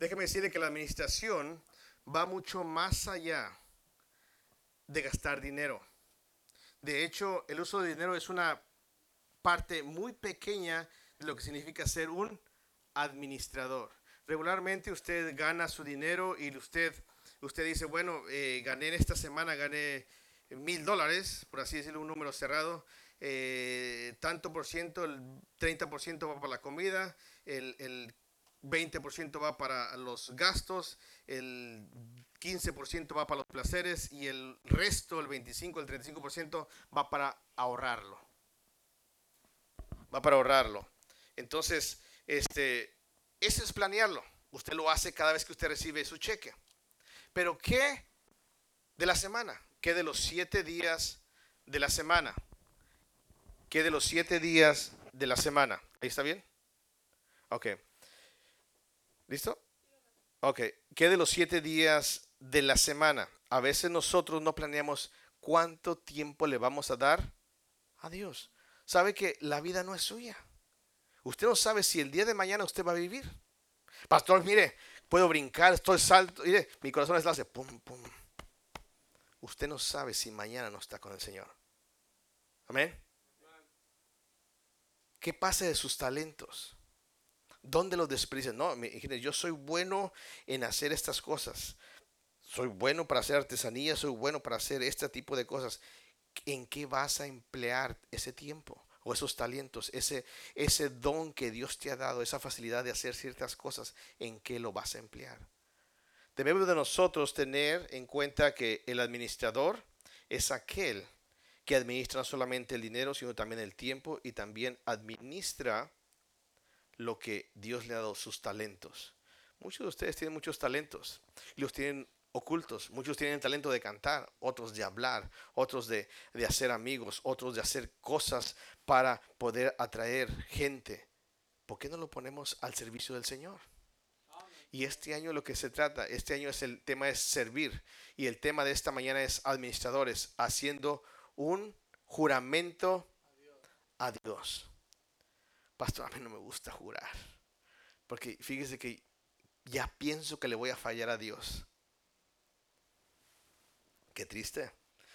Déjeme decirle que la administración va mucho más allá de gastar dinero. De hecho, el uso de dinero es una parte muy pequeña de lo que significa ser un administrador. Regularmente usted gana su dinero y usted, usted dice, bueno, eh, gané en esta semana, gané mil dólares, por así decirlo, un número cerrado. Eh, tanto por ciento, el 30% va para la comida, el, el 20% va para los gastos, el 15% va para los placeres y el resto, el 25, el 35% va para ahorrarlo. Va para ahorrarlo. Entonces, este, eso es planearlo. Usted lo hace cada vez que usted recibe su cheque. Pero ¿qué de la semana? ¿Qué de los siete días de la semana? ¿Qué de los siete días de la semana? ¿Ahí está bien? Ok. ¿Listo? Ok. ¿Qué de los siete días de la semana? A veces nosotros no planeamos cuánto tiempo le vamos a dar a Dios. Sabe que la vida no es suya. Usted no sabe si el día de mañana usted va a vivir. Pastor, mire, puedo brincar, estoy salto. Mire, mi corazón está hace pum, pum. Usted no sabe si mañana no está con el Señor. Amén. ¿Qué pasa de sus talentos? ¿Dónde los desperdician? No, yo soy bueno en hacer estas cosas. Soy bueno para hacer artesanía, soy bueno para hacer este tipo de cosas. ¿En qué vas a emplear ese tiempo? o esos talentos, ese, ese don que Dios te ha dado, esa facilidad de hacer ciertas cosas, ¿en qué lo vas a emplear? Debemos de nosotros tener en cuenta que el administrador es aquel que administra no solamente el dinero, sino también el tiempo y también administra lo que Dios le ha dado, sus talentos. Muchos de ustedes tienen muchos talentos y los tienen ocultos. Muchos tienen el talento de cantar, otros de hablar, otros de, de, hacer amigos, otros de hacer cosas para poder atraer gente. ¿Por qué no lo ponemos al servicio del Señor? Y este año lo que se trata, este año es el tema es servir y el tema de esta mañana es administradores haciendo un juramento a Dios. Pastor, a mí no me gusta jurar. Porque fíjese que ya pienso que le voy a fallar a Dios. Qué triste.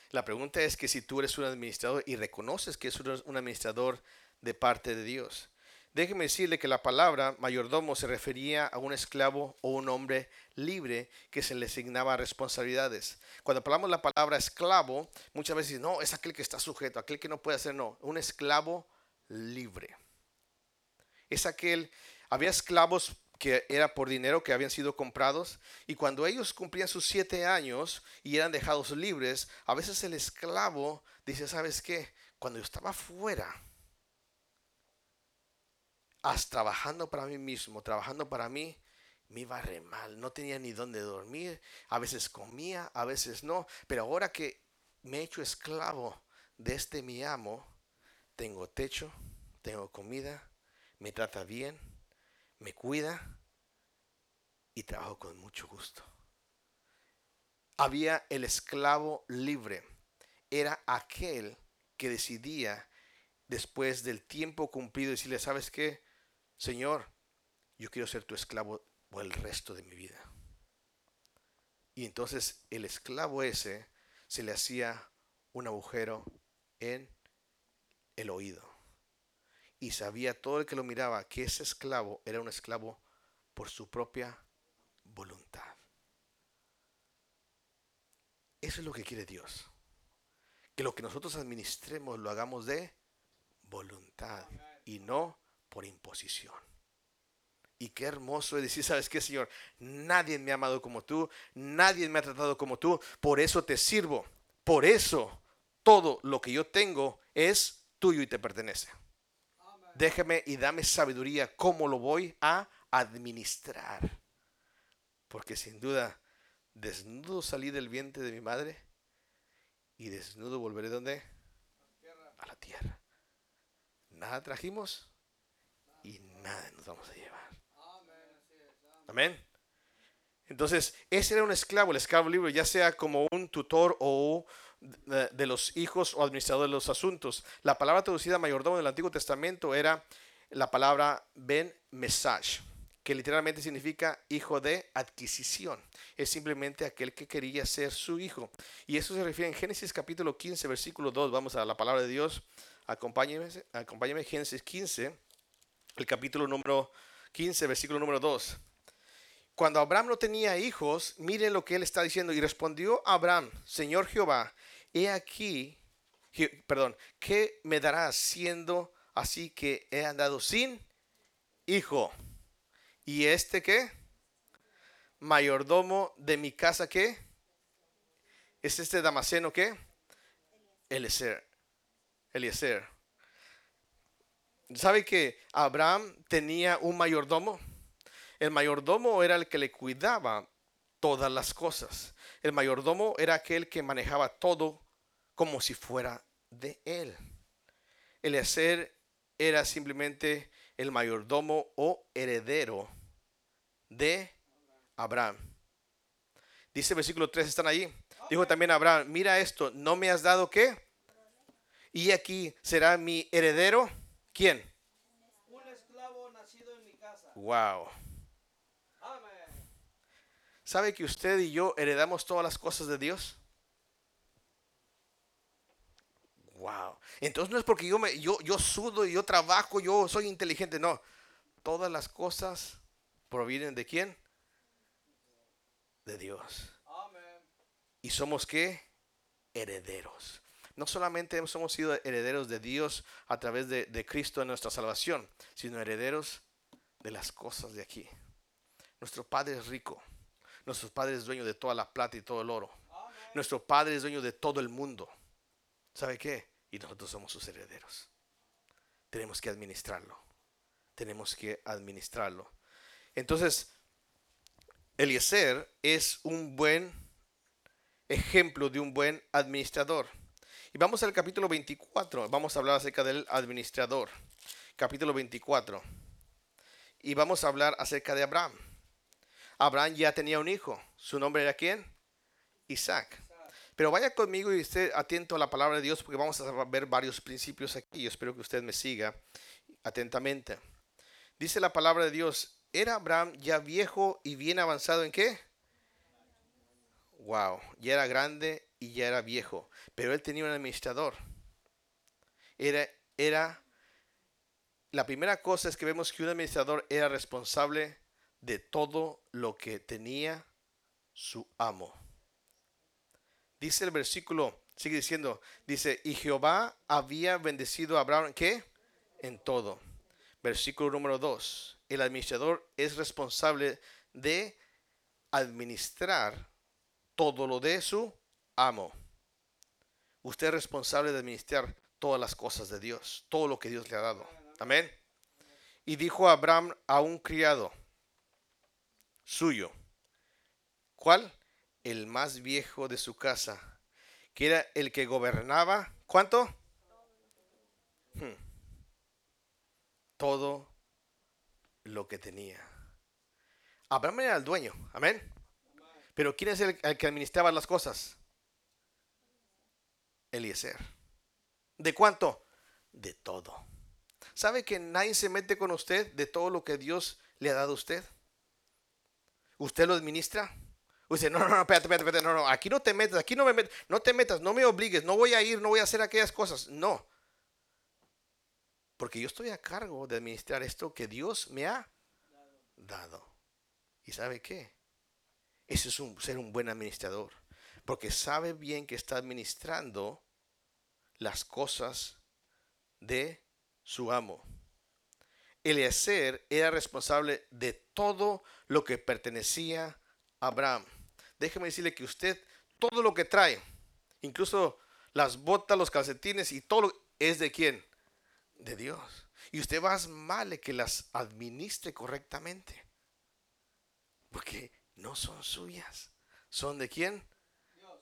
La pregunta es que si tú eres un administrador y reconoces que eres un administrador de parte de Dios. Déjeme decirle que la palabra mayordomo se refería a un esclavo o un hombre libre que se le asignaba responsabilidades. Cuando hablamos la palabra esclavo, muchas veces no, es aquel que está sujeto, aquel que no puede hacer, no, un esclavo libre es aquel, había esclavos que era por dinero que habían sido comprados y cuando ellos cumplían sus siete años y eran dejados libres, a veces el esclavo dice, ¿sabes qué? Cuando yo estaba fuera, trabajando para mí mismo, trabajando para mí, me iba re mal, no tenía ni dónde dormir, a veces comía, a veces no, pero ahora que me he hecho esclavo de este mi amo, tengo techo, tengo comida, me trata bien, me cuida y trabajo con mucho gusto. Había el esclavo libre. Era aquel que decidía después del tiempo cumplido decirle, ¿sabes qué? Señor, yo quiero ser tu esclavo por el resto de mi vida. Y entonces el esclavo ese se le hacía un agujero en el oído y sabía todo el que lo miraba que ese esclavo era un esclavo por su propia voluntad. Eso es lo que quiere Dios. Que lo que nosotros administremos lo hagamos de voluntad y no por imposición. Y qué hermoso es decir, ¿sabes qué, Señor? Nadie me ha amado como tú, nadie me ha tratado como tú, por eso te sirvo. Por eso todo lo que yo tengo es tuyo y te pertenece déjeme y dame sabiduría cómo lo voy a administrar. Porque sin duda, desnudo salí del vientre de mi madre y desnudo volveré donde? A la tierra. Nada trajimos y nada nos vamos a llevar. Amén. Entonces, ese era un esclavo, el esclavo libre, ya sea como un tutor o de los hijos o administrador de los asuntos. La palabra traducida mayordomo en el Antiguo Testamento era la palabra ben mesach, que literalmente significa hijo de adquisición. Es simplemente aquel que quería ser su hijo. Y eso se refiere en Génesis capítulo 15, versículo 2. Vamos a la palabra de Dios. Acompáñeme, acompáñeme Génesis 15, el capítulo número 15, versículo número 2. Cuando Abraham no tenía hijos, miren lo que él está diciendo. Y respondió Abraham, Señor Jehová, he aquí, perdón, ¿qué me darás siendo así que he andado sin hijo? ¿Y este qué? Mayordomo de mi casa, ¿qué? ¿Es este Damaseno qué? Eliezer. Eliezer. ¿Sabe que Abraham tenía un mayordomo? El mayordomo era el que le cuidaba todas las cosas. El mayordomo era aquel que manejaba todo como si fuera de él. Eliezer era simplemente el mayordomo o heredero de Abraham. Dice el versículo 3, están allí. Dijo también Abraham, mira esto, ¿no me has dado qué? Y aquí será mi heredero. ¿Quién? Un esclavo nacido en mi casa. Wow. ¿Sabe que usted y yo heredamos todas las cosas de Dios? Wow. Entonces no es porque yo, me, yo, yo sudo y yo trabajo, yo soy inteligente. No. Todas las cosas provienen de quién? De Dios. ¿Y somos qué? Herederos. No solamente hemos sido herederos de Dios a través de, de Cristo en nuestra salvación, sino herederos de las cosas de aquí. Nuestro Padre es rico. Nuestro Padre es dueño de toda la plata y todo el oro. Nuestro Padre es dueño de todo el mundo. ¿Sabe qué? Y nosotros somos sus herederos. Tenemos que administrarlo. Tenemos que administrarlo. Entonces, Eliezer es un buen ejemplo de un buen administrador. Y vamos al capítulo 24. Vamos a hablar acerca del administrador. Capítulo 24. Y vamos a hablar acerca de Abraham. Abraham ya tenía un hijo. ¿Su nombre era quién? Isaac. Pero vaya conmigo y esté atento a la palabra de Dios porque vamos a ver varios principios aquí. Yo espero que usted me siga atentamente. Dice la palabra de Dios, ¿era Abraham ya viejo y bien avanzado en qué? Wow, ya era grande y ya era viejo, pero él tenía un administrador. Era, era, la primera cosa es que vemos que un administrador era responsable de todo lo que tenía su amo. Dice el versículo, sigue diciendo, dice, y Jehová había bendecido a Abraham, ¿qué? En todo. Versículo número 2. El administrador es responsable de administrar todo lo de su amo. Usted es responsable de administrar todas las cosas de Dios, todo lo que Dios le ha dado. Amén. Y dijo Abraham a un criado, suyo. ¿Cuál? El más viejo de su casa, que era el que gobernaba. ¿Cuánto? Hmm. Todo lo que tenía. Abraham era el dueño, amén. Pero ¿quién es el, el que administraba las cosas? Eliezer. ¿De cuánto? De todo. ¿Sabe que nadie se mete con usted de todo lo que Dios le ha dado a usted? ¿Usted lo administra? Usted, no, no, no, espérate, espérate, espérate, no, no, aquí no te metas, aquí no me metas, no te metas, no me obligues, no voy a ir, no voy a hacer aquellas cosas. No. Porque yo estoy a cargo de administrar esto que Dios me ha dado. ¿Y sabe qué? Eso es un, ser un buen administrador. Porque sabe bien que está administrando las cosas de su amo. Eliezer era responsable de todo lo que pertenecía a Abraham. Déjeme decirle que usted, todo lo que trae, incluso las botas, los calcetines y todo, es de quién? De Dios. Y usted va a mal que las administre correctamente. Porque no son suyas. ¿Son de quién?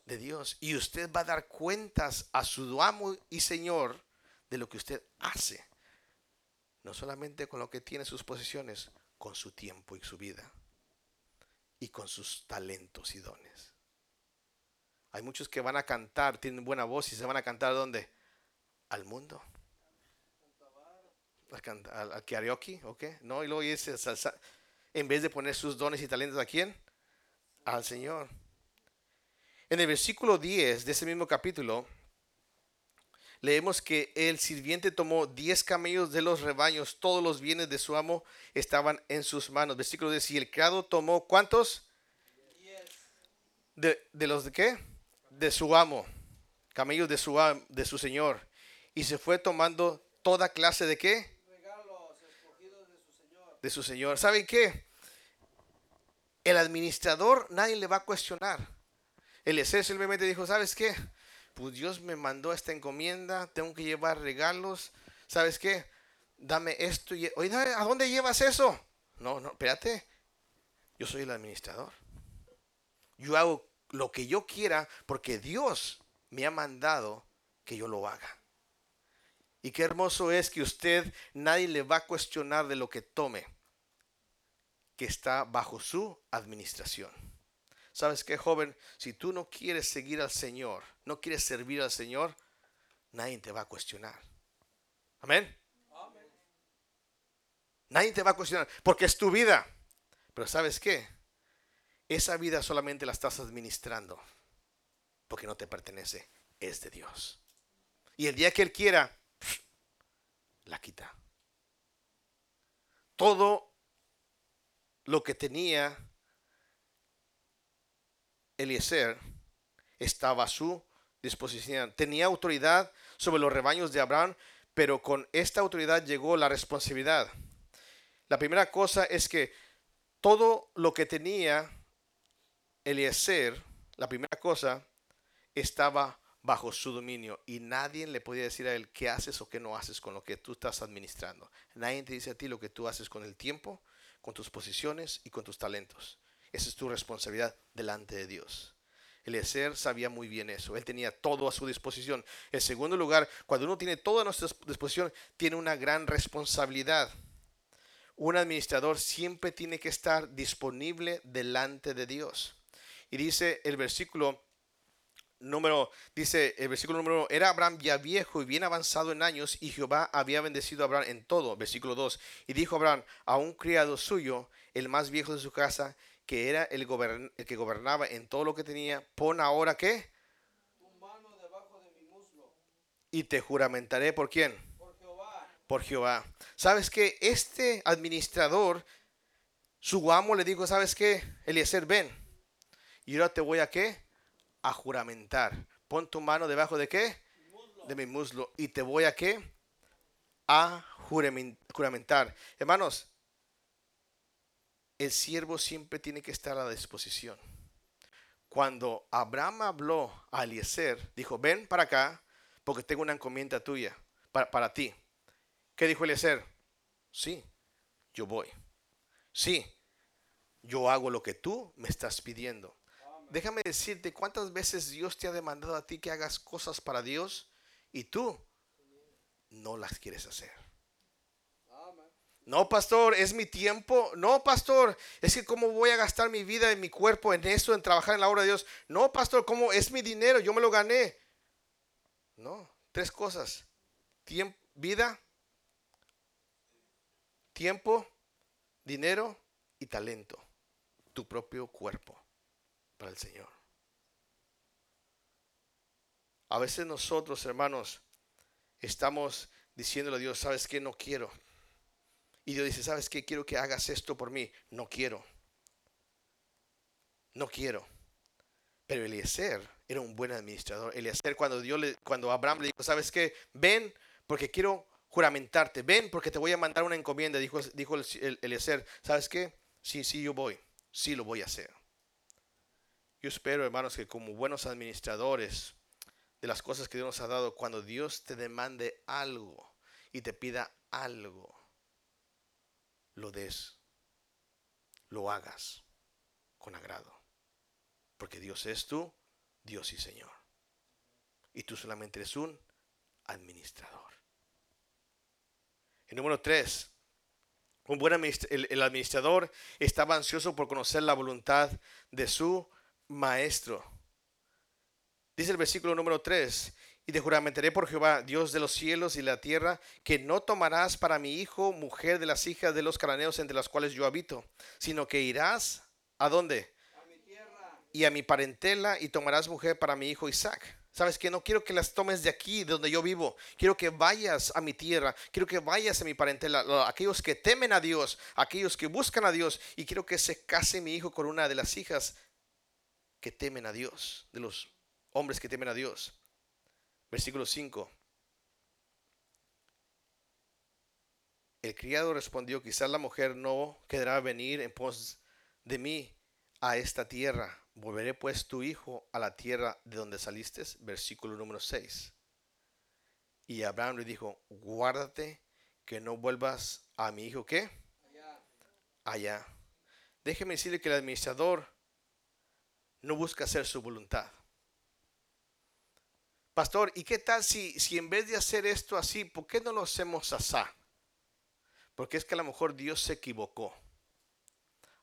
De Dios. Y usted va a dar cuentas a su amo y Señor de lo que usted hace. No solamente con lo que tiene sus posesiones, con su tiempo y su vida. Y con sus talentos y dones. Hay muchos que van a cantar, tienen buena voz y se van a cantar ¿dónde? Al mundo. Al, al, karaoke, ¿ok? No, y luego dice en vez de poner sus dones y talentos a quién? Al Señor. En el versículo 10 de ese mismo capítulo, leemos que el sirviente tomó 10 camellos de los rebaños, todos los bienes de su amo estaban en sus manos. Versículo 10, y el criado tomó cuántos? De, de los de qué? De su amo, camellos de su, de su señor. Y se fue tomando toda clase de qué? De su Señor. ¿Saben qué? El administrador nadie le va a cuestionar. Eliezer simplemente dijo, ¿sabes qué? Pues Dios me mandó esta encomienda, tengo que llevar regalos. ¿Sabes qué? Dame esto. Y... Oye, ¿a dónde llevas eso? No, no, espérate. Yo soy el administrador. Yo hago lo que yo quiera porque Dios me ha mandado que yo lo haga. Y qué hermoso es que usted nadie le va a cuestionar de lo que tome, que está bajo su administración. ¿Sabes qué, joven? Si tú no quieres seguir al Señor, no quieres servir al Señor, nadie te va a cuestionar. Amén. Nadie te va a cuestionar porque es tu vida. Pero ¿sabes qué? Esa vida solamente la estás administrando porque no te pertenece, es de Dios. Y el día que Él quiera, la quita. Todo lo que tenía Eliezer estaba a su disposición. Tenía autoridad sobre los rebaños de Abraham, pero con esta autoridad llegó la responsabilidad. La primera cosa es que todo lo que tenía Eliezer, la primera cosa, estaba bajo su dominio y nadie le podía decir a él qué haces o qué no haces con lo que tú estás administrando. Nadie te dice a ti lo que tú haces con el tiempo, con tus posiciones y con tus talentos. Esa es tu responsabilidad delante de Dios. Eliezer sabía muy bien eso. Él tenía todo a su disposición. En segundo lugar, cuando uno tiene todo a nuestra disposición, tiene una gran responsabilidad. Un administrador siempre tiene que estar disponible delante de Dios. Y dice el versículo número, dice el versículo número era Abraham ya viejo y bien avanzado en años y Jehová había bendecido a Abraham en todo. Versículo 2. Y dijo Abraham a un criado suyo, el más viejo de su casa, que era el, el que gobernaba en todo lo que tenía, pon ahora qué? Tu mano debajo de mi muslo. Y te juramentaré por quién? Por Jehová. por Jehová. ¿Sabes que Este administrador, su amo le dijo, ¿sabes qué? Eliezer, ven. Y ahora te voy a qué? A juramentar. Pon tu mano debajo de qué? De mi muslo. Y te voy a qué? A juramen- juramentar. Hermanos, el siervo siempre tiene que estar a la disposición. Cuando Abraham habló a Eliezer, dijo, ven para acá, porque tengo una encomienda tuya, para, para ti. ¿Qué dijo Eliezer? Sí, yo voy. Sí, yo hago lo que tú me estás pidiendo. Déjame decirte cuántas veces Dios te ha demandado a ti que hagas cosas para Dios y tú no las quieres hacer. No, pastor, es mi tiempo. No, pastor, es que cómo voy a gastar mi vida y mi cuerpo en eso, en trabajar en la obra de Dios. No, pastor, cómo es mi dinero, yo me lo gané. No, tres cosas. Tiempo, vida, tiempo, dinero y talento. Tu propio cuerpo para el Señor. A veces nosotros, hermanos, estamos diciéndole a Dios, ¿sabes qué? No quiero. Y Dios dice, ¿sabes qué? Quiero que hagas esto por mí. No quiero. No quiero. Pero Eliezer era un buen administrador. Eliezer cuando, Dios le, cuando Abraham le dijo, ¿sabes qué? Ven porque quiero juramentarte. Ven porque te voy a mandar una encomienda. Dijo, dijo el, el- Eliezer, ¿sabes qué? Sí, sí, yo voy. Sí, lo voy a hacer. Yo espero, hermanos, que como buenos administradores de las cosas que Dios nos ha dado, cuando Dios te demande algo y te pida algo, lo des, lo hagas con agrado. Porque Dios es tu Dios y Señor. Y tú solamente eres un administrador. El número tres, un buen el administrador estaba ansioso por conocer la voluntad de su maestro. Dice el versículo número 3, Y te juramentaré por Jehová, Dios de los cielos y la tierra, que no tomarás para mi hijo mujer de las hijas de los cananeos entre las cuales yo habito, sino que irás a dónde? A mi tierra. Y a mi parentela y tomarás mujer para mi hijo Isaac. ¿Sabes que No quiero que las tomes de aquí, de donde yo vivo. Quiero que vayas a mi tierra. Quiero que vayas a mi parentela. Lo- Aquellos que temen a Dios, aquellos que buscan a Dios. Y quiero que se case mi hijo con una de las hijas que temen a Dios, de los hombres que temen a Dios. Versículo 5. El criado respondió, quizás la mujer no querrá venir en pos de mí a esta tierra. Volveré pues tu hijo a la tierra de donde saliste. Versículo número 6. Y Abraham le dijo, guárdate que no vuelvas a mi hijo, ¿qué? Allá. Allá. Déjeme decirle que el administrador no busca hacer su voluntad. Pastor, ¿y qué tal si, si en vez de hacer esto así, ¿por qué no lo hacemos asá? Porque es que a lo mejor Dios se equivocó.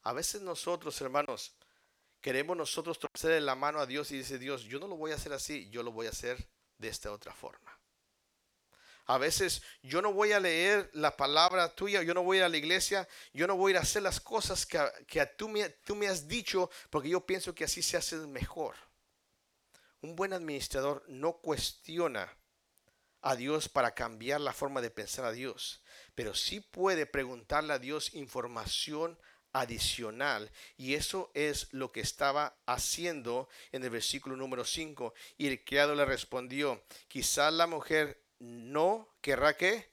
A veces nosotros, hermanos, queremos nosotros torcerle la mano a Dios y dice Dios, yo no lo voy a hacer así, yo lo voy a hacer de esta otra forma. A veces yo no voy a leer la palabra tuya, yo no voy a ir a la iglesia, yo no voy a hacer las cosas que, que tú, me, tú me has dicho porque yo pienso que así se hace mejor. Un buen administrador no cuestiona a Dios para cambiar la forma de pensar a Dios, pero sí puede preguntarle a Dios información adicional y eso es lo que estaba haciendo en el versículo número 5 y el criado le respondió quizás la mujer no querrá que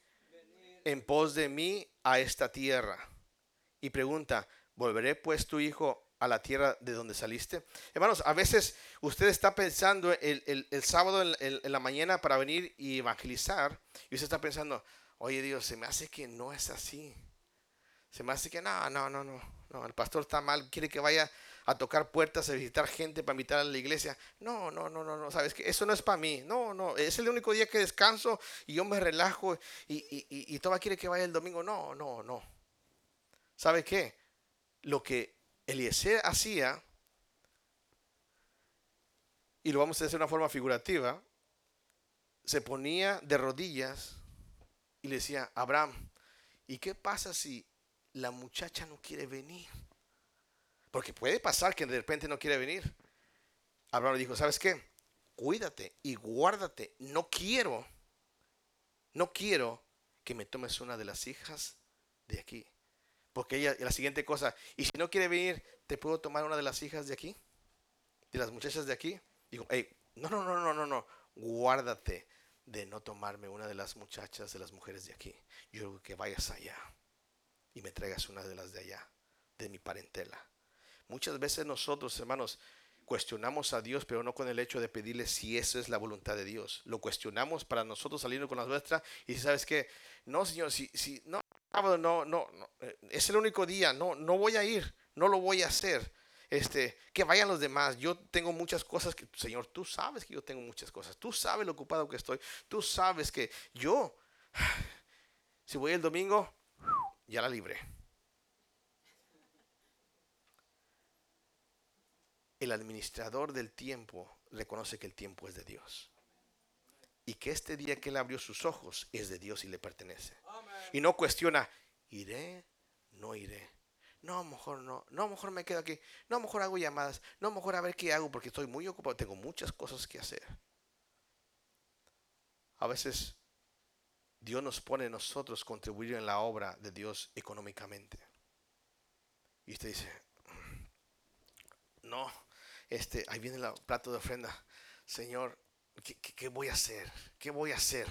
en pos de mí a esta tierra y pregunta volveré pues tu hijo a la tierra de donde saliste hermanos a veces usted está pensando el, el- el sábado en, la mañana para venir y evangelizar y usted está pensando oye Dios se me hace que no es así se me hace que no, no, no, no, no, el pastor está mal, quiere que vaya a tocar puertas, a visitar gente para invitar a la iglesia. No, no, no, no, no, sabes que eso no es para mí. No, no, es el único día que descanso y yo me relajo y, y, y, y todavía quiere que vaya el domingo. No, no, no. ¿Sabe qué? Lo que Eliezer hacía, y lo vamos a hacer de una forma figurativa, se ponía de rodillas y le decía, Abraham, ¿y qué pasa si la muchacha no quiere venir? Porque puede pasar que de repente no quiere venir. Abraham le dijo, ¿sabes qué? Cuídate y guárdate. No quiero, no quiero que me tomes una de las hijas de aquí. Porque ella, la siguiente cosa, y si no quiere venir, ¿te puedo tomar una de las hijas de aquí? De las muchachas de aquí. Dijo, hey, no, no, no, no, no, no. Guárdate de no tomarme una de las muchachas, de las mujeres de aquí. Yo creo que vayas allá y me traigas una de las de allá, de mi parentela. Muchas veces nosotros, hermanos, cuestionamos a Dios, pero no con el hecho de pedirle si eso es la voluntad de Dios. Lo cuestionamos para nosotros saliendo con la nuestra y si sabes que, no, Señor, si, si no, sábado no, no, no, eh, es el único día, no, no voy a ir, no lo voy a hacer. Este, que vayan los demás. Yo tengo muchas cosas que, Señor, tú sabes que yo tengo muchas cosas. Tú sabes lo ocupado que estoy. Tú sabes que yo, si voy el domingo, ya la libré. El administrador del tiempo reconoce que el tiempo es de Dios. Y que este día que él abrió sus ojos es de Dios y le pertenece. Amén. Y no cuestiona, iré, no iré. No, mejor no. No, a lo mejor me quedo aquí. No, a lo mejor hago llamadas. No, mejor a ver qué hago porque estoy muy ocupado. Tengo muchas cosas que hacer. A veces Dios nos pone a nosotros contribuir en la obra de Dios económicamente. Y usted dice, no, este, ahí viene el plato de ofrenda. Señor, ¿qué, voy a hacer? ¿Qué voy a hacer?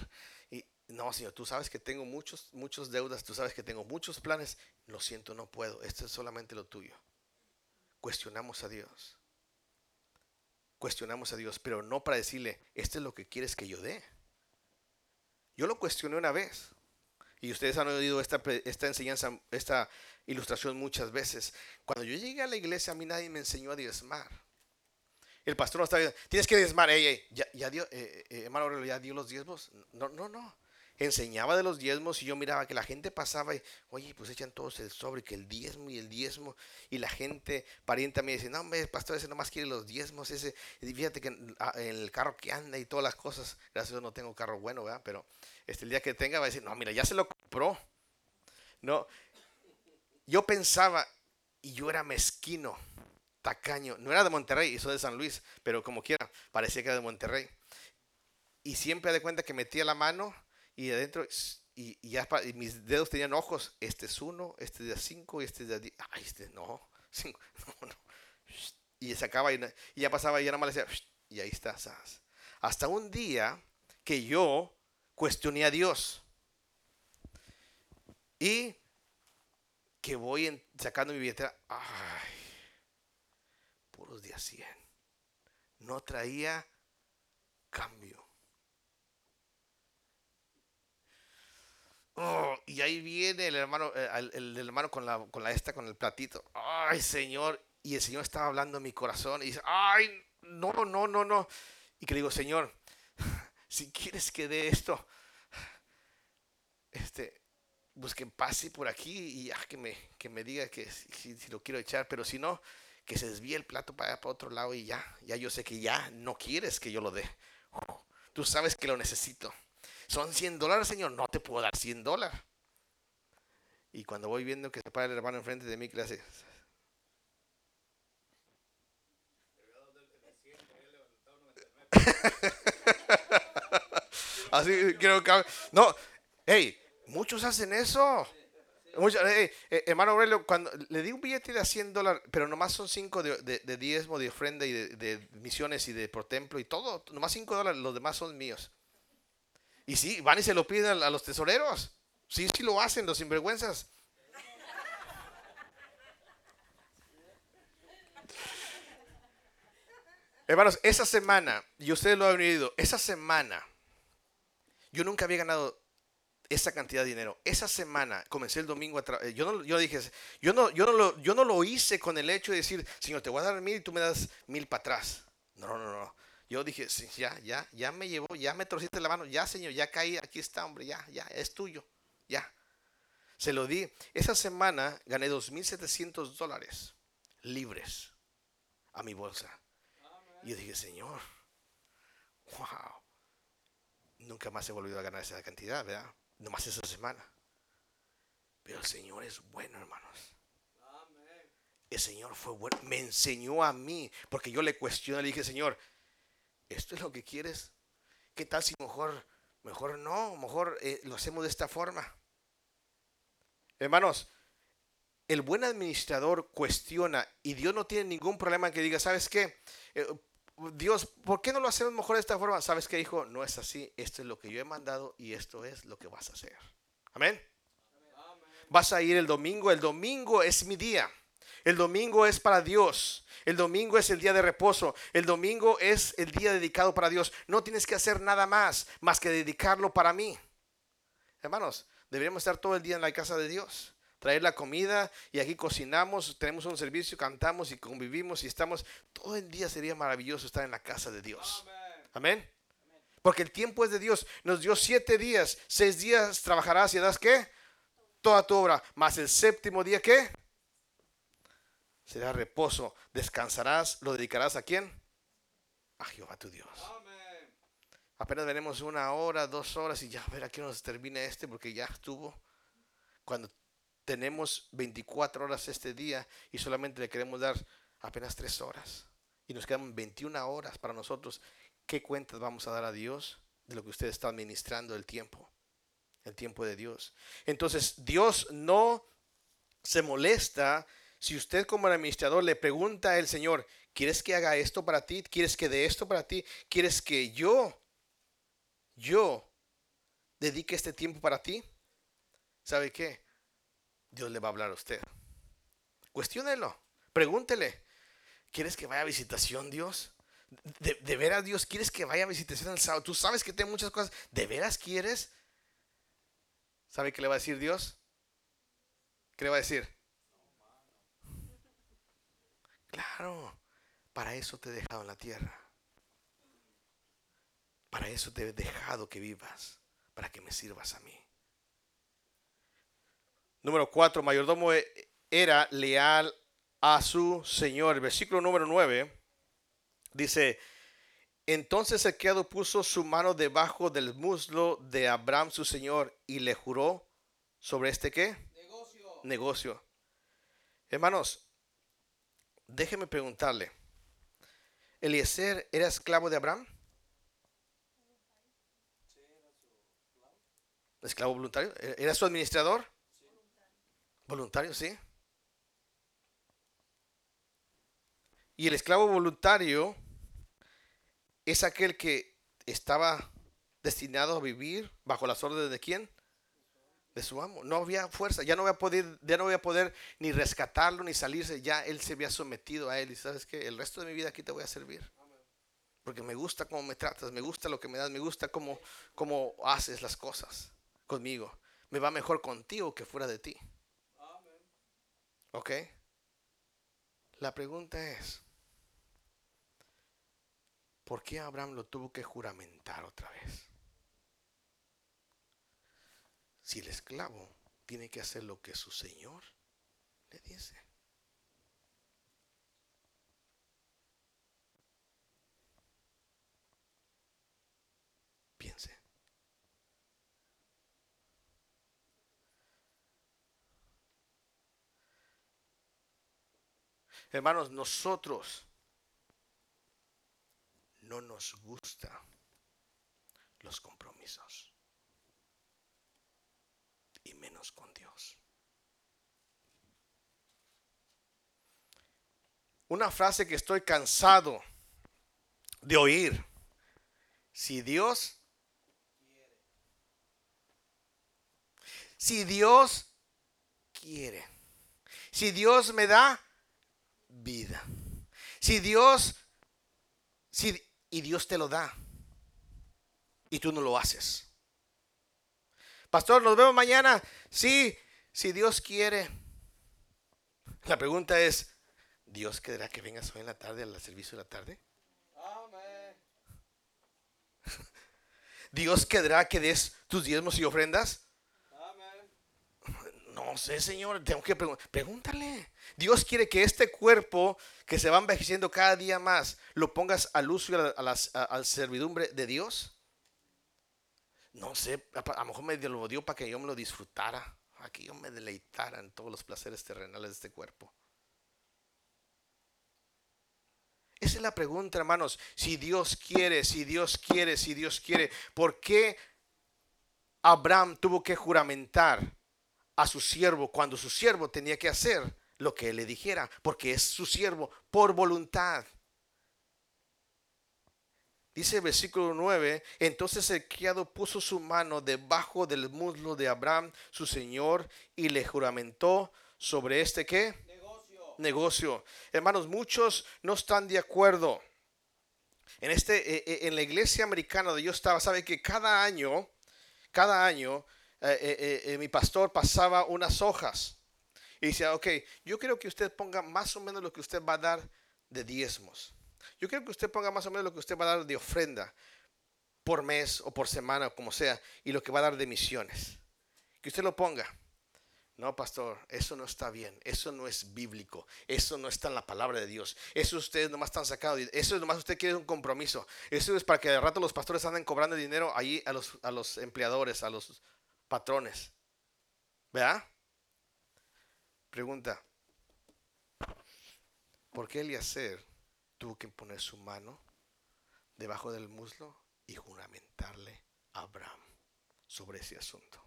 Y no, Señor, tú sabes que tengo muchos, muchos deudas, tú sabes que tengo muchos planes. Lo siento, no puedo. Esto es solamente lo tuyo. Cuestionamos a Dios. Cuestionamos a Dios, pero no para decirle, esto es lo que quieres que yo dé. Yo lo cuestioné una vez. Y ustedes han oído esta, esta enseñanza, esta ilustración muchas veces. Cuando yo llegué a la iglesia, a mí nadie me enseñó a diezmar. El pastor no estaba diciendo, tienes que diezmar, ey, ya, ya dio, eh, eh, hermano Aurelio, ya dio los diezmos. No, no, no. enseñaba de los diezmos y yo miraba que la gente pasaba y, oye, pues echan todos el sobre, que el diezmo y el diezmo. Y la gente, pariente me dice, no, hombre, pastor, ese nomás quiere los diezmos, ese, fíjate que en, a- en el carro que anda y todas las cosas, gracias a Dios no tengo carro bueno, ¿verdad? Pero este, el día que tenga va a decir, no, mira, ya se lo compró. No, yo pensaba, y yo era mezquino, tacaño, no era de Monterrey, soy de San Luis, pero como quiera, parecía que era de Monterrey. Y siempre de cuenta que metía la mano y adentro, y, y ya y mis dedos tenían ojos. Este es uno, este es de cinco y este es de diez. Ay, este no, cinco, no, no. Y sacaba y, y ya pasaba y ya nada más decía, y ahí está. ¿sabes? Hasta un día que yo cuestioné a Dios. Y que voy en- sacando mi billetera. Ay, puros de a 100. No traía cambio. Oh, y ahí viene el hermano, eh, el, hermano con la, con la esta, con el platito. Ay, Señor. Y el Señor estaba hablando en mi corazón y dice, ay, no, no, no, no. Y que le digo, Señor, si quieres que dé esto, este, pues que pase por aquí y que me, que me diga que si lo quiero echar, pero si no, que se desvíe el plato para, allá, para otro lado y ya, ya yo sé que ya no quieres que yo lo dé. Tú sabes que lo necesito. Son 100 dólares, Señor, no te puedo dar 100 dólares. Y cuando voy viendo que se para el hermano enfrente de mí, que le hace... Así creo que... No, hey, muchos hacen eso. Muchos- hey, eh, hermano Aurelio, cuando le di un billete de a 100 dólares, pero nomás son 5 de, de- de diezmo, de ofrenda y de, misiones y de por templo y todo, nomás 5 dólares, los demás son míos. Y sí, van y se lo piden a, a los tesoreros. Sí, sí lo hacen, los sinvergüenzas. Hermanos, esa semana, y ustedes lo han oído, esa semana, yo nunca había ganado esa cantidad de dinero. Esa semana comencé el domingo a eh, yo no yo dije, yo no yo no lo yo no lo hice con el hecho de decir, "Señor, te voy a dar mil y tú me das mil para atrás." No, no, no, no. Yo dije, "Sí, ya, ya, ya me llevó, ya me torciste la mano, ya, Señor, ya caí, aquí está, hombre, ya, ya, es tuyo." Ya. Se lo di. Esa semana gané 2.700 dólares libres a mi bolsa. Y yo dije, Señor, wow. Nunca más he volvido a ganar esa cantidad, ¿verdad? Nomás esa semana. Pero el Señor es bueno, hermanos. El Señor fue bueno. Me enseñó a mí. Porque yo le cuestioné, le dije, Señor, ¿esto es lo que quieres? ¿Qué tal si mejor, mejor no? Mejor eh, lo hacemos de esta forma. Hermanos, el buen administrador cuestiona y Dios no tiene ningún problema que diga, ¿sabes qué? Eh, Dios, ¿por qué no lo hacemos mejor de esta forma? ¿Sabes qué, hijo? No es así. Esto es lo que yo he mandado y esto es lo que vas a hacer. Amén. Amén. Vas a ir el domingo. El domingo es mi día. El domingo es para Dios. El domingo es el día de reposo. El domingo es el día dedicado para Dios. No tienes que hacer nada más más que dedicarlo para mí. Hermanos, deberíamos estar todo el día en la casa de Dios. Traer la comida y aquí cocinamos, tenemos un servicio, cantamos y convivimos y estamos. Todo el día sería maravilloso estar en la casa de Dios. Amén. Porque el tiempo es de Dios. Nos dio siete días. Seis días trabajarás y harás qué? Toda tu obra. Más el séptimo día qué? Será reposo. Descansarás. ¿Lo dedicarás a quién? A Jehová tu Dios. Apenas veremos una hora, dos horas y ya a ver a qué nos termina este porque ya estuvo. Cuando tenemos 24 horas este día y solamente le queremos dar apenas tres horas y nos quedan 21 horas para nosotros, ¿qué cuentas vamos a dar a Dios de lo que usted está administrando el tiempo? El tiempo de Dios. Entonces, Dios no se molesta si usted como administrador le pregunta al Señor, ¿quieres que haga esto para ti? ¿Quieres que dé esto para ti? ¿Quieres que yo, yo, dedique este tiempo para ti? ¿Sabe qué? Dios le va a hablar a usted. Cuestiónelo, pregúntele. ¿Quieres que vaya a visitación, Dios? ¿De, de veras, Dios, quieres que vaya a visitación el sábado? Tú sabes que tengo muchas cosas. ¿De veras quieres? ¿Sabe qué le va a decir Dios? ¿Qué le va a decir? Claro, para eso te he dejado en la tierra. Para eso te he dejado que vivas. para que me sirvas a mí. Número cuatro, mayordomo e- era leal a su señor. El versículo número nueve dice, entonces el criado puso su mano debajo del muslo de Abraham su señor y le juró sobre este qué? Negocio. negocio. Hermanos, déjeme preguntarle, ¿Eliezer era esclavo de Abraham? ¿Esclavo voluntario? ¿Era su administrador? Voluntario, sí. Y el esclavo voluntario es aquel que estaba destinado a vivir bajo las órdenes de quién? de su amo. No había fuerza, ya no voy a poder, ya no voy a poder ni rescatarlo ni salirse, ya él se había sometido a él y sabes que el resto de mi vida aquí te voy a servir. Porque me gusta cómo me tratas, me gusta lo que me das, me gusta cómo, cómo haces las cosas conmigo. Me va mejor contigo que fuera de ti. ¿Ok? La pregunta es, ¿por qué Abraham lo tuvo que juramentar otra vez? Si el esclavo tiene que hacer lo que su señor le dice. Piense. Hermanos, nosotros no nos gusta los compromisos y menos con Dios. Una frase que estoy cansado de oír. Si Dios, si Dios quiere, si Dios me da vida, si Dios, si, y Dios te lo da, y tú no lo haces. Pastor, nos vemos mañana. Sí, si Dios quiere. La pregunta es, ¿Dios querrá que vengas hoy en la tarde al servicio de la tarde? Amén. ¿Dios querrá que des tus diezmos y ofrendas? Amén. No sé, Señor, tengo que preguntar. Pregúntale. Dios quiere que este cuerpo que se va envejeciendo cada día más, lo pongas al uso y a la, a las- a- al servidumbre de Dios. No sé, a, lo mejor me lo dio para que yo me lo disfrutara, a que yo me deleitara en todos los placeres terrenales de este cuerpo. Esa es la pregunta, hermanos. Si Dios quiere, si Dios quiere, si Dios quiere, ¿por qué Abraham tuvo que juramentar a su siervo cuando su siervo tenía que hacer lo que él le dijera? Porque es su siervo por voluntad. Dice el versículo 9, entonces el criado puso su mano debajo del muslo de Abraham, su señor, y le juramentó sobre este qué? Negocio. negocio. Hermanos, muchos no están de acuerdo. En este, eh, eh, en la iglesia americana donde yo estaba, sabe que cada año, cada año, eh, eh, eh, eh, mi pastor pasaba unas hojas y decía, ok, yo quiero que usted ponga más o menos lo que usted va a dar de diezmos. Yo quiero que usted ponga más o menos lo que usted va a dar de ofrenda por mes o por semana o como sea, y lo que va a dar de misiones. Que usted lo ponga. No, pastor, eso no está bien, eso no es bíblico, eso no está en la palabra de Dios. Eso ustedes nomás están sacando, eso es nomás usted quiere un compromiso. Eso es para que de rato los pastores anden cobrando dinero ahí a los, a los empleadores, a los patrones. ¿Verdad? Pregunta. ¿Por qué Eliezer tuvo que poner su mano debajo del muslo y juramentarle a Abraham sobre ese asunto?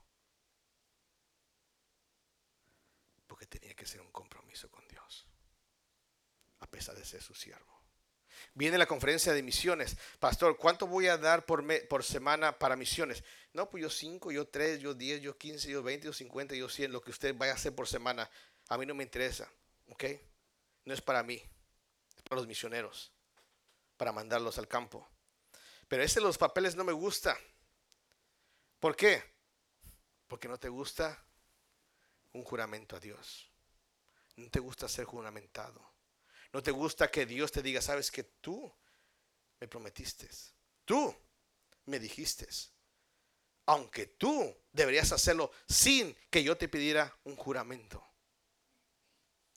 Porque tenía que ser un compromiso con Dios, a pesar de ser su siervo. Viene la conferencia de misiones. Pastor, ¿cuánto voy a dar por, me- por semana para misiones? No, pues yo 5, yo 3, yo 10, yo 15, yo 20, yo 50, yo 100, lo que usted vaya a hacer por semana. A mí no me interesa, ¿ok? No es para mí, es para los misioneros, para mandarlos al campo. Pero ese de los papeles no me gusta. ¿Por qué? Porque no te gusta un juramento a Dios. No te gusta ser juramentado. No te gusta que Dios te diga, sabes que tú me prometiste. Tú me dijiste. aunque tú deberías hacerlo sin que yo te pidiera un juramento.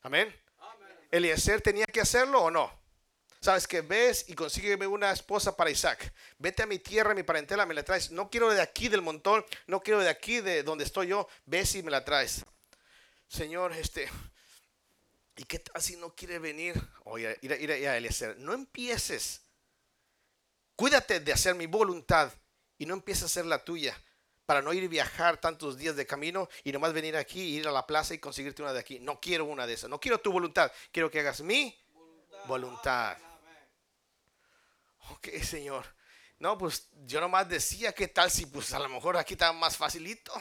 Amén. Eliezer tenía que hacerlo o no. Sabes que ves y consígueme una esposa para Isaac. Vete a mi tierra, mi parentela, me la traes. No quiero de aquí del montón, no quiero de aquí de donde estoy yo. Ves y me la traes. Señor, este, ¿y qué tal si no quiere venir? Oye, ir a, ir a- a Eliezer, no empieces. Cuídate de hacer mi voluntad y no empieces a hacer la tuya. Para no ir y viajar tantos días de camino y nomás venir aquí, ir a la plaza y conseguirte una de aquí. No quiero una de esas. No quiero tu voluntad. Quiero que hagas mi voluntad. Amén. Ok, Señor. No, pues yo nomás decía, ¿qué tal si pues a lo mejor aquí está más facilito?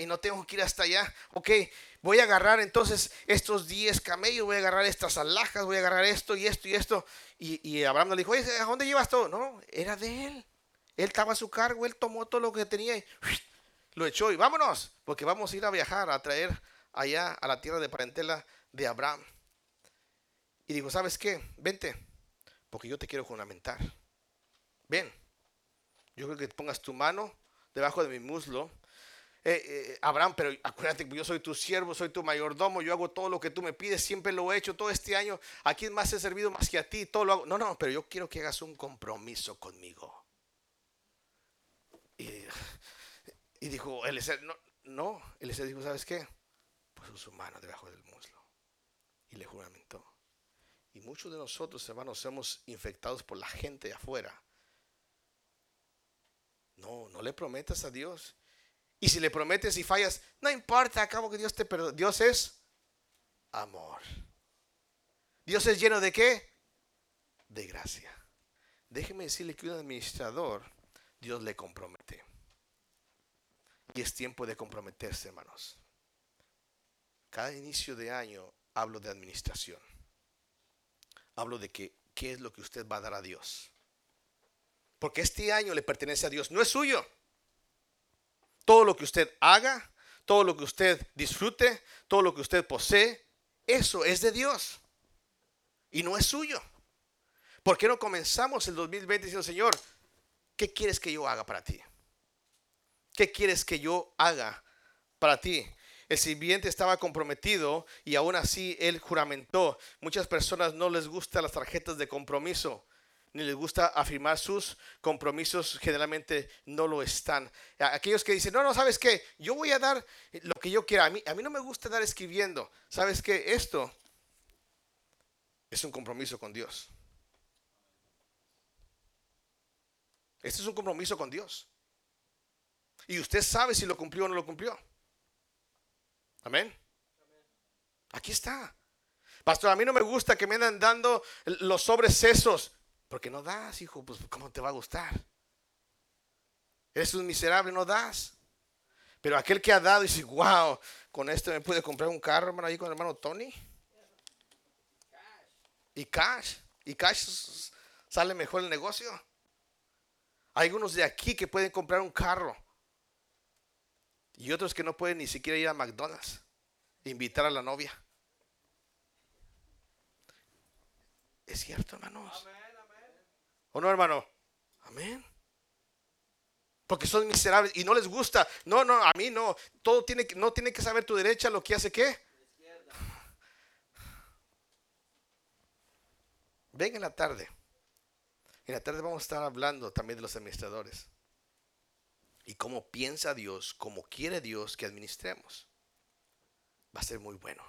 Y no tengo que ir hasta allá. Ok, voy a agarrar entonces estos 10 camellos, voy a agarrar estas alhajas, voy a agarrar esto y esto y esto. Y, Abraham le dijo, ¿a dónde llevas todo? No, era de él. Él estaba a su cargo, él tomó todo lo que tenía y lo echó y vámonos, porque vamos a ir a viajar, a traer allá a la tierra de parentela de Abraham. Y dijo, ¿sabes qué? Vente, porque yo te quiero fundamentar. Ven, yo creo que pongas tu mano debajo de mi muslo. Eh, eh, Abraham, pero acuérdate que yo soy tu siervo, soy tu mayordomo, yo hago todo lo que tú me pides, siempre lo he hecho todo este año. ¿A quién más he servido más que a ti? Todo lo hago. No, no, pero yo quiero que hagas un compromiso conmigo. Y, y dijo, Eliezer, no, no, Eliezer dijo, ¿sabes qué? Puso su mano debajo del muslo y le juramentó. Y muchos de nosotros, hermanos, somos infectados por la gente de afuera. No, no le prometas a Dios. Y si le prometes y fallas, no importa, acabo que Dios te perdone. Dios es amor. Dios es lleno de qué? De gracia. Déjeme decirle que un administrador, Dios le compromete. Y es tiempo de comprometerse, hermanos. Cada inicio de año hablo de administración. Hablo de que qué es lo que usted va a dar a Dios. Porque este año le pertenece a Dios, no es suyo. Todo lo que usted haga, todo lo que usted disfrute, todo lo que usted posee, eso es de Dios. Y no es suyo. ¿Por qué no comenzamos el 2020 diciendo, Señor, ¿qué quieres que yo haga para ti? ¿Qué quieres que yo haga para ti? El sirviente estaba comprometido y aún así él juramentó. Muchas personas no les gustan las tarjetas de compromiso, ni les gusta afirmar sus compromisos, generalmente no lo están. Aquellos que dicen, no, no, ¿sabes qué? Yo voy a dar lo que yo quiera. A mí, a mí no me gusta dar escribiendo. ¿Sabes qué? Esto es un compromiso con Dios. Este es un compromiso con Dios. Y usted sabe si lo cumplió o no lo cumplió. Amén. Aquí está. Pastor, a mí no me gusta que me andan dando los sobres esos. Porque no das, hijo. Pues ¿cómo te va a gustar? Eres un miserable, no das. Pero aquel que ha dado dice, wow, con esto me pude comprar un carro, hermano, ahí con el hermano Tony. Y cash. Y cash sale mejor el negocio. Hay algunos de aquí que pueden comprar un carro. Y otros que no pueden ni siquiera ir a McDonald's. Invitar a la novia. Es cierto, hermanos. Amén. ¿O no, hermano? Amén. Porque son miserables y no les gusta. No, no, a mí no. Todo tiene que, no tiene que saber tu derecha lo que hace qué. Ven en la tarde. En la tarde vamos a estar hablando también de los administradores. Y cómo piensa Dios, cómo quiere Dios que administremos. Va a ser muy bueno.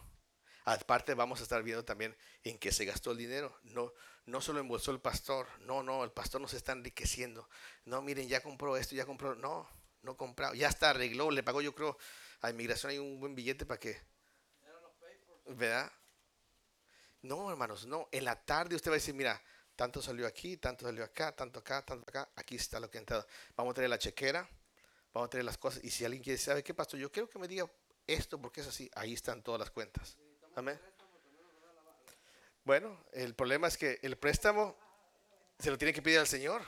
Aparte vamos a estar viendo también en qué se gastó el dinero. No, no solo embolsó el pastor. No, no, el pastor no se está enriqueciendo. No, miren, ya compró esto, ya compró. No, no compró. Ya está, arregló, le pagó yo creo a inmigración hay un buen billete para que. ¿verdad? No, hermanos, no. En la tarde usted va a decir, mira, tanto salió aquí, tanto salió acá, tanto acá, tanto acá. Aquí está lo que ha entrado. Vamos a traer la chequera, vamos a traer las cosas. Y si alguien quiere, ¿sabe qué, pastor? Yo quiero que me diga esto porque es así. Ahí están todas las cuentas. Amén. Bueno, el problema es que el préstamo se lo tiene que pedir al Señor.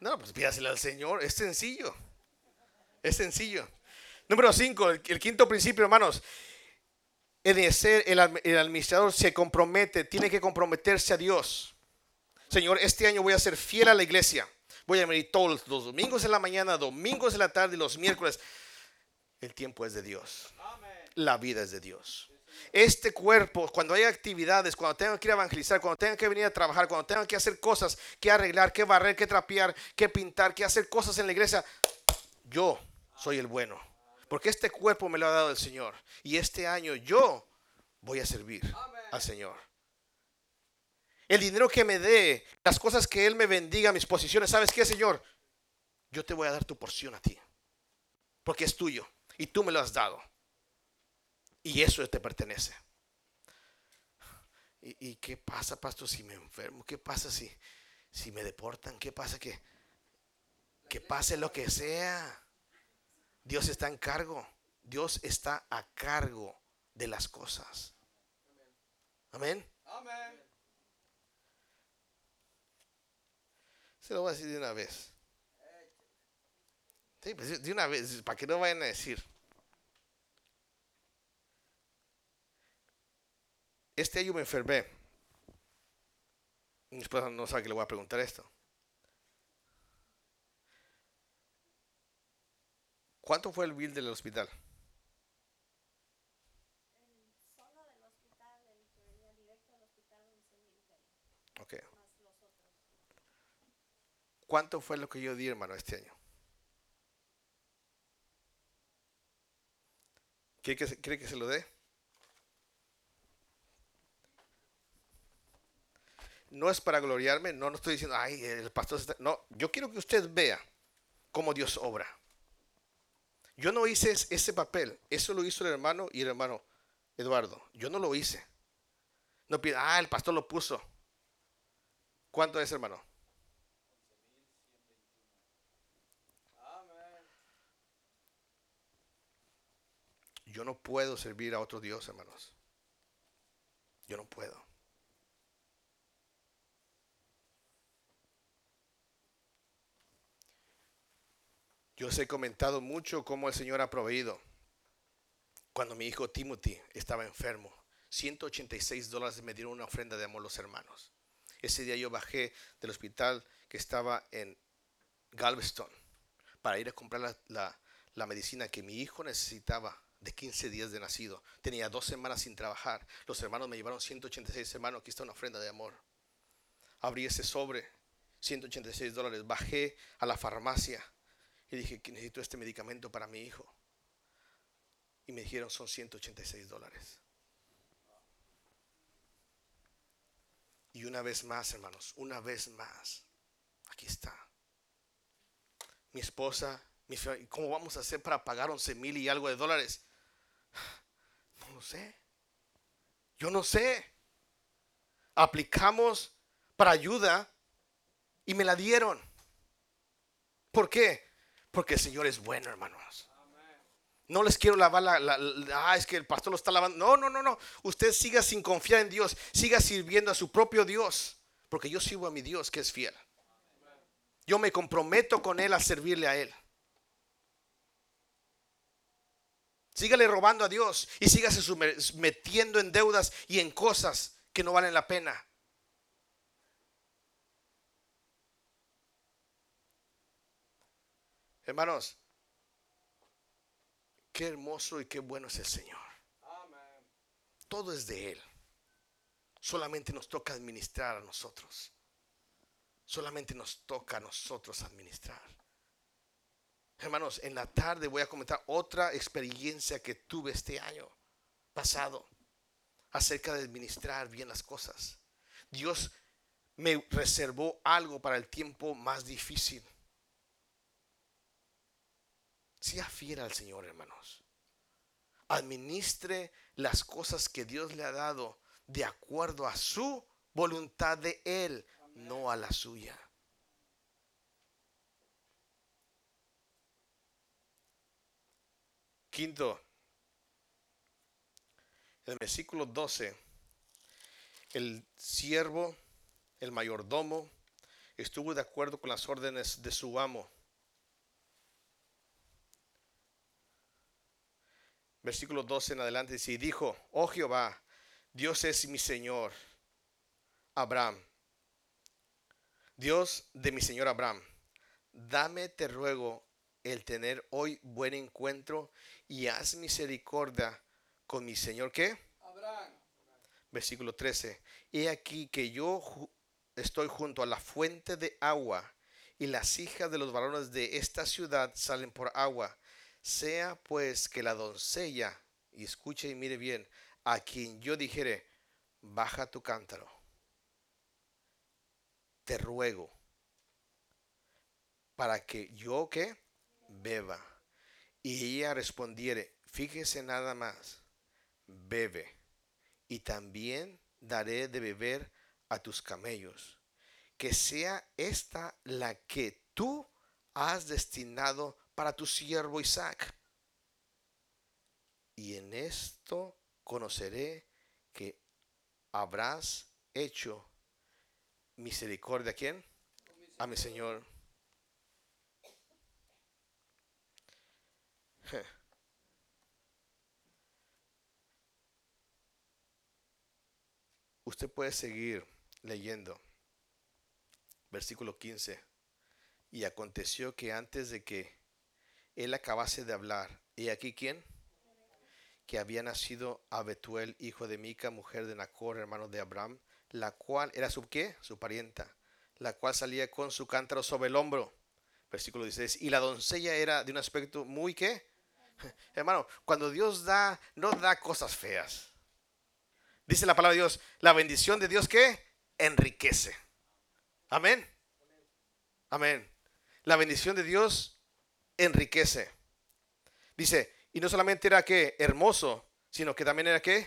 No, pues pídaselo al Señor. Es sencillo. Es sencillo. Número 5, el, el quinto principio, hermanos. El, el administrador, se compromete, tiene que comprometerse a Dios. Señor, este año voy a ser fiel a la iglesia. Voy a venir todos los, domingos en la mañana, domingos en la tarde y los miércoles. El tiempo es de Dios. La vida es de Dios. Este cuerpo, cuando hay actividades, cuando tengan que ir a evangelizar, cuando tengan que venir a trabajar, cuando tengan que hacer cosas, que arreglar, que barrer, que trapear, que pintar, que hacer cosas en la iglesia, yo soy el bueno. Porque este cuerpo me lo ha dado el Señor. Y este año yo voy a servir al Señor. El dinero que me dé, las cosas que Él me bendiga, mis posiciones, ¿sabes qué, Señor? Yo te voy a dar tu porción a ti. Porque es tuyo. Y tú me lo has dado. Y eso te pertenece. ¿Y, y qué pasa, pastor, si me enfermo? ¿Qué pasa si, si me deportan? ¿Qué pasa que, que pase lo que sea? Dios está en cargo. Dios está a cargo de las cosas. Amén. Amen. Se lo voy a decir de una vez. Sí, pues de una vez, para que no vayan a decir. Este año me enfermé. Mi esposa no sabe que le voy a preguntar esto. ¿Cuánto fue el bill del hospital? Solo del hospital, el que venía directo al hospital, 11 mil pesos, Ok. más los otros. ¿Cuánto fue lo que yo di, hermano, este año? ¿Quiere que, quiere que se lo dé? No es para gloriarme, no, no estoy diciendo, ay, el pastor está-". No, yo quiero que usted vea cómo Dios obra. Yo no hice es- ese papel, eso lo hizo el hermano y el hermano Eduardo. Yo no lo hice. No pida, ah, el pastor lo puso. ¿Cuánto es, hermano? Yo no puedo servir a otro Dios, hermanos. Yo no puedo. Yo os he comentado mucho cómo el Señor ha proveído. Cuando mi hijo Timothy estaba enfermo, 186 dólares me dieron una ofrenda de amor los hermanos. Ese día yo bajé del hospital que estaba en Galveston para ir a comprar la, la- medicina que mi hijo necesitaba de 15 días de nacido. Tenía dos semanas sin trabajar. Los hermanos me llevaron 186 hermanos. Aquí está una ofrenda de amor. Abrí ese sobre, 186 dólares. Bajé a la farmacia y dije necesito este medicamento para mi hijo. Y me dijeron son 186 dólares. Y una vez más, hermanos, una vez más, aquí está mi esposa, mi ¿cómo vamos a hacer para pagar 11 mil y algo de dólares? No lo sé. Yo no sé. Aplicamos para ayuda y me la dieron. ¿Por qué? Porque el Señor es bueno, hermanos. No les quiero lavar la, ah, es que el pastor lo está lavando. No, no, no, no. Usted siga sin confiar en Dios, siga sirviendo a su propio Dios, porque yo sirvo a mi Dios que es fiel. Yo me comprometo con Él a servirle a Él. Sígale robando a Dios y sígase metiendo en deudas y en cosas que no valen la pena. Hermanos, qué hermoso y qué bueno es el Señor. Todo es de Él. Solamente nos toca administrar a nosotros. Solamente nos toca a nosotros administrar. Hermanos, en la tarde voy a comentar otra experiencia que tuve este año pasado acerca de administrar bien las cosas. Dios me reservó algo para el tiempo más difícil. Sea fiel al Señor, hermanos. Administre las cosas que Dios le ha dado de acuerdo a su voluntad de Él, no a la suya. Quinto, el versículo 12, el siervo, el mayordomo, estuvo de acuerdo con las órdenes de su amo. Versículo 12 en adelante dice, y dijo, oh Jehová, Dios es mi Señor, Abraham, Dios de mi Señor Abraham, dame, te ruego, el tener hoy buen encuentro y haz misericordia con mi Señor. ¿Qué? Abraham. Versículo 13. He aquí que yo ju- estoy junto a la fuente de agua y las hijas de los varones de esta ciudad salen por agua. Sea pues que la doncella, y escuche y mire bien, a quien yo dijere, baja tu cántaro. Te ruego para que yo que beba. Y ella respondiere, fíjese nada más, bebe y también daré de beber a tus camellos. Que sea esta la que tú has destinado para tu siervo Isaac. Y en esto conoceré que habrás hecho misericordia a quién? A mi Señor. Usted puede seguir leyendo. Versículo 15. Y aconteció que antes de que él acabase de hablar, ¿y aquí quién? Que había nacido a Betuel, hijo de Mica, mujer de Nacor, hermano de Abraham, la cual era su qué? Su parienta, la cual salía con su cántaro sobre el hombro. Versículo 16. Y la doncella era de un aspecto muy qué? Hermano, cuando Dios da, no da cosas feas. Dice la palabra de Dios, la bendición de Dios que enriquece. Amén. Amén. La bendición de Dios enriquece. Dice, y no solamente era que hermoso, sino que también era que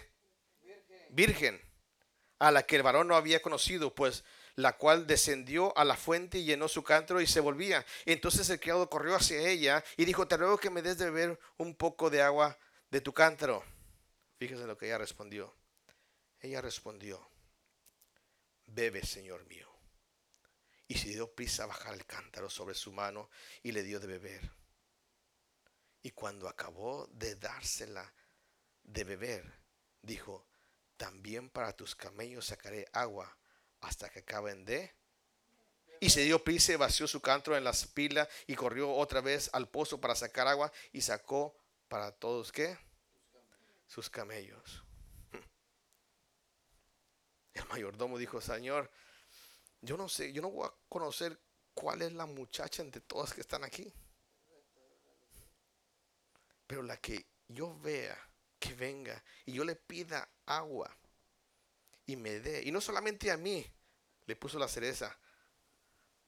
virgen, a la que el varón no había conocido, pues la cual descendió a la fuente y llenó su cántaro y se volvía. Entonces el criado corrió hacia ella y dijo, te ruego que me des de beber un poco de agua de tu cántaro. Fíjese lo que ella respondió. Ella respondió, bebe, Señor mío. Y se dio prisa a bajar el cántaro sobre su mano y le dio de beber. Y cuando acabó de dársela de beber, dijo, también para tus camellos sacaré agua hasta que acaben de... Y se dio prisa y vació su cántaro en las pilas y corrió otra vez al pozo para sacar agua y sacó para todos, ¿qué? Sus camellos. El mayordomo dijo, Señor, yo no sé, yo no voy a conocer cuál es la muchacha entre todas que están aquí. Pero la que yo vea que venga y yo le pida agua y me dé, y no solamente a mí, le puso la cereza,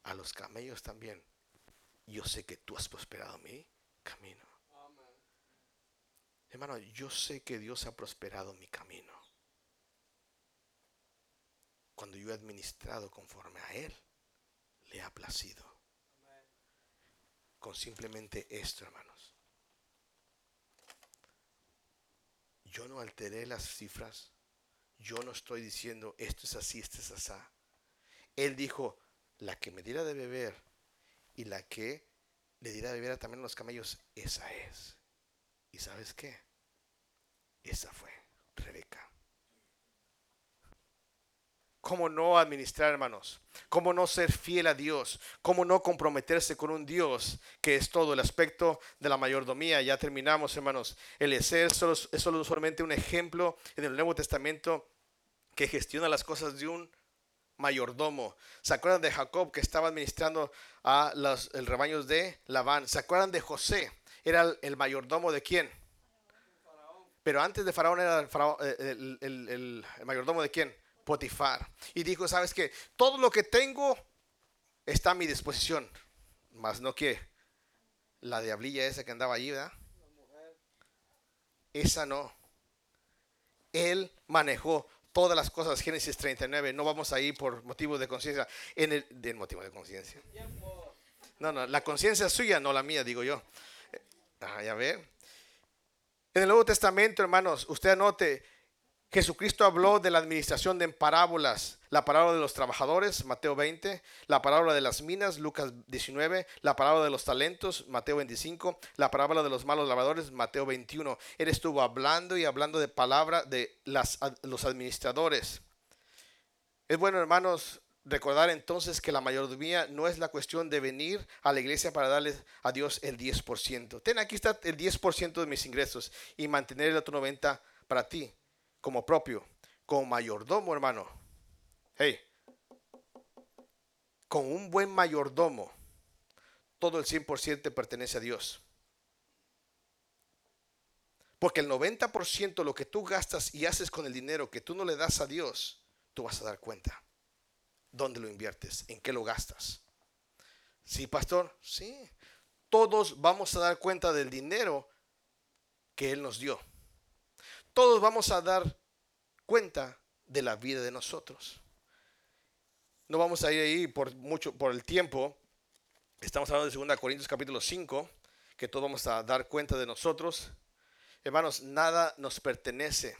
a los camellos también. Yo sé que tú has prosperado mi camino. Hermano, yo sé que Dios ha prosperado mi camino. Cuando yo he administrado conforme a Él, le ha placido. Con simplemente esto, hermanos. Yo no alteré las cifras. Yo no estoy diciendo esto es así, esto es así. Él dijo, la que me diera de beber y la que le diera de beber también a los camellos, esa es. ¿Y sabes qué? Esa fue Rebeca. ¿Cómo no administrar, hermanos? ¿Cómo no ser fiel a Dios? ¿Cómo no comprometerse con un Dios que es todo el aspecto de la mayordomía? Ya terminamos, hermanos. El solo, es solo solamente un ejemplo en el Nuevo Testamento que gestiona las cosas de un mayordomo. ¿Se acuerdan de Jacob que estaba administrando a los el rebaños de Labán? ¿Se acuerdan de José? Era el, mayordomo de quién? Pero antes de Faraón era el, eh, mayordomo de quién? Potifar. Y dijo, ¿sabes qué? Todo lo que tengo está a mi disposición. Más no que la diablilla esa que andaba allí, ¿verdad? Esa no. Él manejó todas las cosas. Génesis 39. No vamos a ir por motivo de conciencia. En el, de motivo de conciencia. No, no, la conciencia suya, no la mía, digo yo. Ah, ya. En el Nuevo Testamento, hermanos, usted anote, Jesucristo habló de la administración de parábolas. La parábola de los trabajadores, Mateo 20. La parábola de las minas, Lucas 19. La parábola de los talentos, Mateo 25. La parábola de los malos lavadores, Mateo 21. Él estuvo hablando y hablando de palabra de las, los administradores. Es bueno, hermanos, recordar entonces que la mayordomía no es la cuestión de venir a la iglesia para darle a Dios el 10%. Ten, aquí está el 10% de mis ingresos y mantener el otro 90% para ti, como propio, como mayordomo, hermano. Hey, con un buen mayordomo, todo el 100% te pertenece a Dios. Porque el 90% de lo que tú gastas y haces con el dinero que tú no le das a Dios, tú vas a dar cuenta. ¿Dónde lo inviertes? ¿En qué lo gastas? Sí, pastor, sí. Todos vamos a dar cuenta del dinero que Él nos dio. Todos vamos a dar cuenta de la vida de nosotros. No vamos a ir ahí por mucho por el tiempo. Estamos hablando de 2 Corintios capítulo 5, que todos vamos a dar cuenta de nosotros. Hermanos, nada nos pertenece.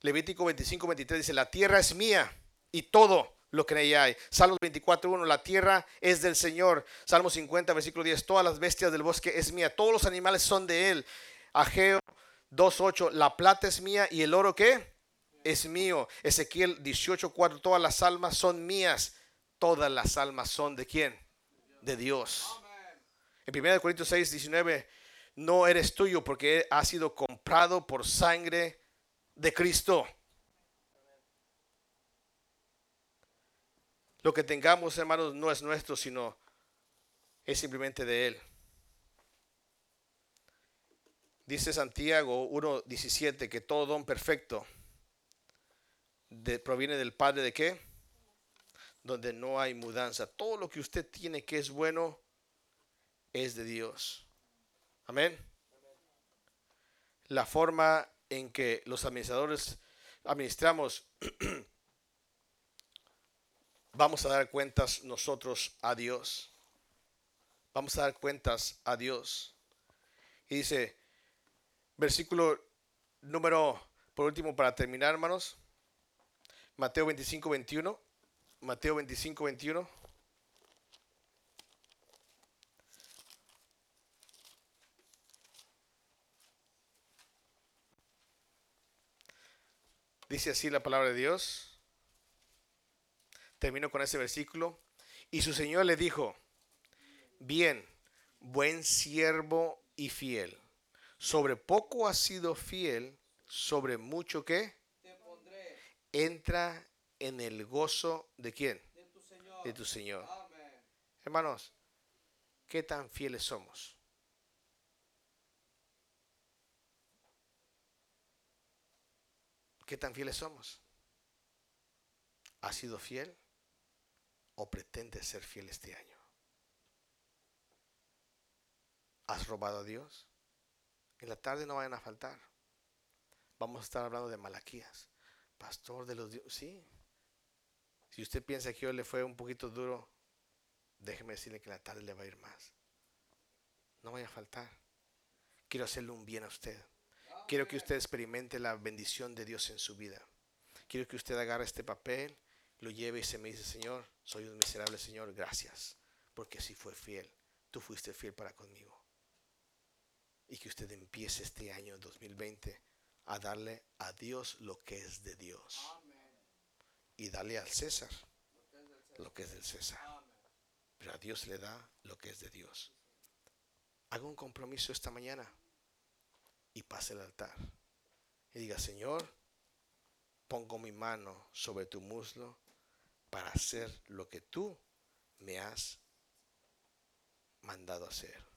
Levítico 25, 23 dice, la tierra es mía y todo lo que en ella hay. Salmos 24, 1, la tierra es del Señor. Salmo 50, versículo 10, todas las bestias del bosque es mía, todos los animales son de Él. Ageo 2, 8, la plata es mía y el oro qué? Es mío. Ezequiel 18, 4, todas las almas son mías. Todas las almas son de quién? De Dios. En 1 Corintios 6, 19, no eres tuyo porque ha sido comprado por sangre de Cristo. Lo que tengamos, hermanos, no es nuestro, sino es simplemente de Él. Dice Santiago 1.17 que todo don perfecto proviene del Padre de qué? Donde no hay mudanza. Todo lo que usted tiene que es bueno es de Dios. Amén. La forma en que los administradores administramos, vamos a dar cuentas nosotros a Dios. Vamos a dar cuentas a Dios. Y dice, versículo número, por último, para terminar, hermanos, Mateo 25, 21. Mateo 25, 21. Dice así la palabra de Dios. Termino con ese versículo. Y su Señor le dijo, bien, buen siervo y fiel. Sobre poco has sido fiel, sobre mucho que Te pondré entra en el gozo de quién? de tu Señor. De tu Señor. Amén. Hermanos, ¿qué tan fieles somos? ¿Qué tan fieles somos? ¿Has sido fiel o pretendes ser fiel este año? ¿Has robado a Dios? En la tarde no vayan a faltar. Vamos a estar hablando de Malaquías. Pastor de los dioses. Sí. Si usted piensa que hoy le fue un poquito duro, déjeme decirle que en la tarde le va a ir más. No vaya a faltar. Quiero hacerle un bien a usted. Quiero que usted experimente la bendición de Dios en su vida. Quiero que usted agarre este papel, lo lleve y se me dice, Señor, soy un miserable Señor, gracias, porque si fue fiel, tú fuiste fiel para conmigo. Y que usted empiece este año 2020 a darle a Dios lo que es de Dios y darle al César Lo que es del César. Pero a Dios le da lo que es de Dios. Haga un compromiso esta mañana y pase al altar. Y diga, Señor, pongo mi mano sobre tu muslo para hacer lo que tú me has mandado hacer.